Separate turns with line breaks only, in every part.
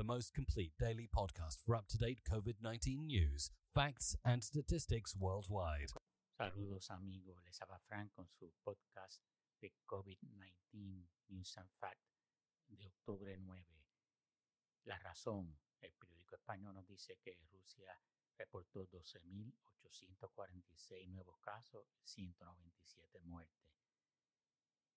the most complete daily podcast for up to date COVID 19 news, facts, and statistics worldwide.
Saludos amigos, les habla Frank con su podcast de COVID-19 News and Fact de octubre 9. La razón, el periódico español nos dice que Rusia reportó 12.846 nuevos casos y 197 muertes.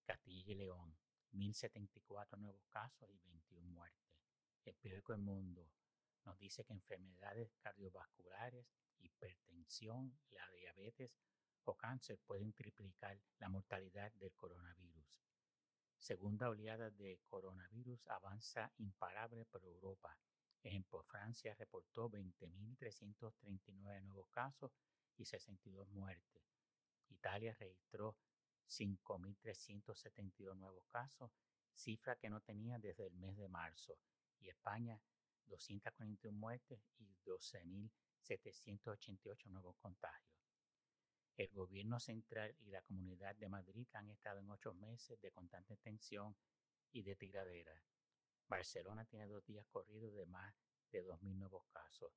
Castilla y León, 1.074 nuevos casos y 21 muertes. El periódico El Mundo nos dice que enfermedades cardiovasculares, hipertensión, la diabetes o cáncer pueden triplicar la mortalidad del coronavirus. Segunda oleada de coronavirus avanza imparable por Europa. Ejemplo, Francia reportó 20.339 nuevos casos y 62 muertes. Italia registró 5.372 nuevos casos, cifra que no tenía desde el mes de marzo. Y España, 241 muertes y 12.788 nuevos contagios. El gobierno central y la comunidad de Madrid han estado en ocho meses de constante tensión y de tiradera. Barcelona tiene dos días corridos de más de 2.000 nuevos casos.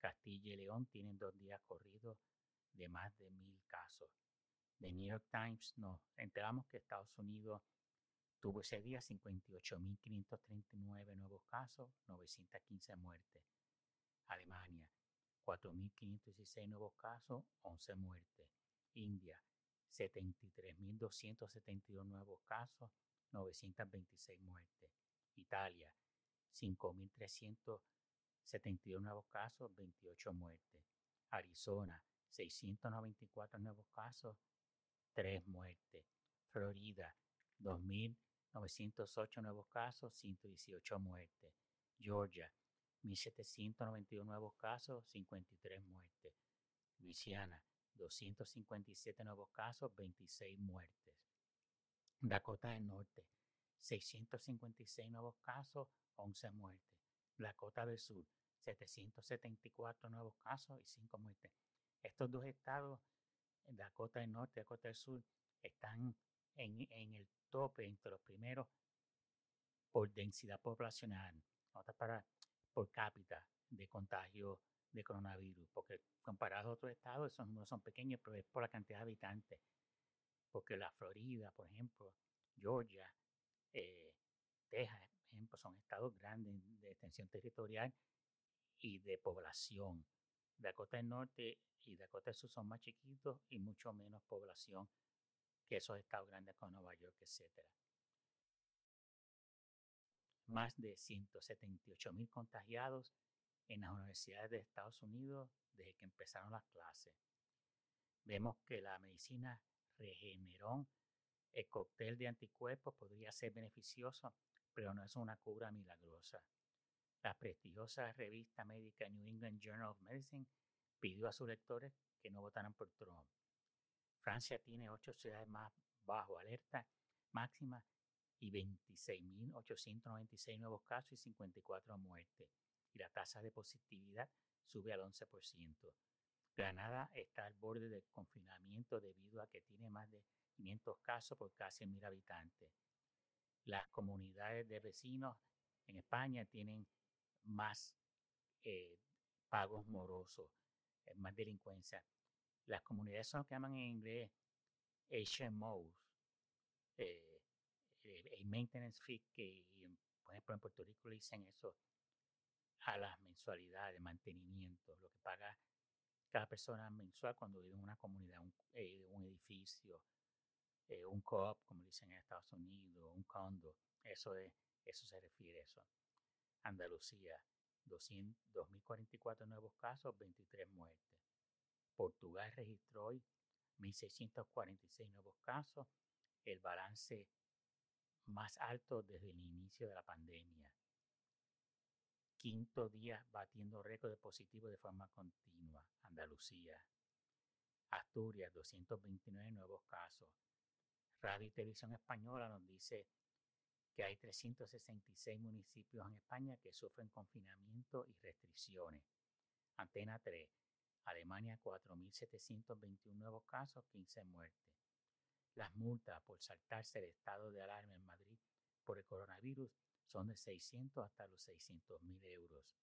Castilla y León tienen dos días corridos de más de 1.000 casos. The New York Times nos enteramos que Estados Unidos tuvo ese día 58.539 nuevos casos, 915 muertes. Alemania, 4.516 nuevos casos, 11 muertes. India, 73.272 nuevos casos, 926 muertes. Italia, 5.372 nuevos casos, 28 muertes. Arizona, 694 nuevos casos, 3 muertes. Florida, 2.908 nuevos casos, 118 muertes. Georgia, 1.791 nuevos casos, 53 muertes. Luisiana, 257 nuevos casos, 26 muertes. Dakota del Norte, 656 nuevos casos, 11 muertes. Dakota del Sur, 774 nuevos casos y 5 muertes. Estos dos estados, Dakota del Norte y Dakota del Sur, están en, el tope entre los primeros por densidad poblacional. Nota para por cápita de contagio de coronavirus, porque comparado a otros estados, esos números son pequeños, pero es por la cantidad de habitantes. Porque la Florida, por ejemplo, Georgia, eh, Texas, por ejemplo, son estados grandes de extensión territorial y de población. Dakota del Norte y Dakota del Sur son más chiquitos y mucho menos población que esos estados grandes como Nueva York, etcétera más de 178 mil contagiados en las universidades de Estados Unidos desde que empezaron las clases. Vemos que la medicina Regeneron, el cóctel de anticuerpos, podría ser beneficioso, pero no es una cura milagrosa. La prestigiosa revista médica New England Journal of Medicine pidió a sus lectores que no votaran por Trump. Francia tiene ocho ciudades más bajo alerta máxima y 26.896 nuevos casos y 54 muertes. Y la tasa de positividad sube al 11%. Granada está al borde del confinamiento debido a que tiene más de 500 casos por casi 1.000 habitantes. Las comunidades de vecinos en España tienen más eh, pagos morosos, eh, más delincuencia. Las comunidades son lo que llaman en inglés HMOs, eh, el maintenance fee que, por ejemplo, en Puerto Rico le dicen eso a las mensualidades de mantenimiento, lo que paga cada persona mensual cuando vive en una comunidad, un, eh, edificio, eh, un co-op, como dicen en Estados Unidos, un condo, eso, es, eso se refiere a eso. Andalucía, 2.044 nuevos casos, 23 muertes. Portugal registró hoy 1.646 nuevos casos. El balance más alto desde el inicio de la pandemia. Quinto día batiendo récord de positivo de forma continua. Andalucía. Asturias, 229 nuevos casos. Radio y Televisión Española nos dice que hay 366 municipios en España que sufren confinamiento y restricciones. Antena 3. Alemania, 4.721 nuevos casos, 15 muertes. Las multas por saltarse el estado de alarma en Madrid por el coronavirus son de 600 hasta los 600 mil euros.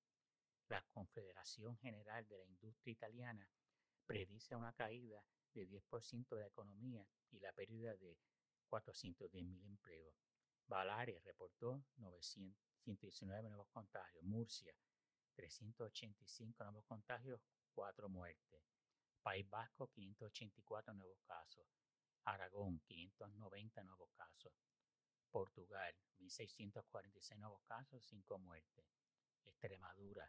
La Confederación General de la Industria Italiana predice una caída de 10% de la economía y la pérdida de 410 mil empleos. Baleares reportó 919 nuevos contagios. Murcia, 385 nuevos contagios, 4 muertes. País Vasco, 584 nuevos casos. Aragón, 590 nuevos casos. Portugal, 1.646 nuevos casos, 5 muertes. Extremadura,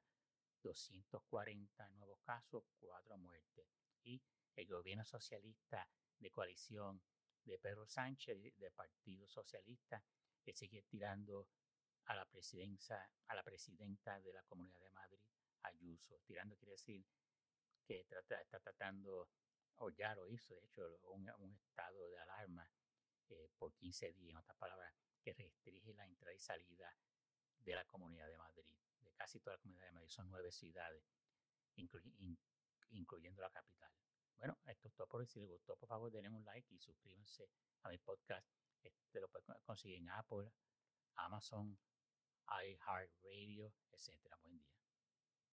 240 nuevos casos, 4 muertes. Y el gobierno socialista de coalición de Pedro Sánchez, del Partido Socialista, que sigue tirando a la presidencia, a la presidenta de la Comunidad de Madrid, Ayuso. Tirando quiere decir que está tratando, o ya lo hizo, de hecho, un, un estado de alarma eh, por 15 días, en otras palabras, que restringe la entrada y salida de la Comunidad de Madrid, de casi toda la Comunidad de Madrid. Son nueve ciudades, incluyendo la capital. Bueno, esto es todo por hoy. Si les gustó, por favor, denle un like y suscríbanse a mi podcast. Este lo pueden conseguir en Apple, Amazon, iHeartRadio, etc. Buen día.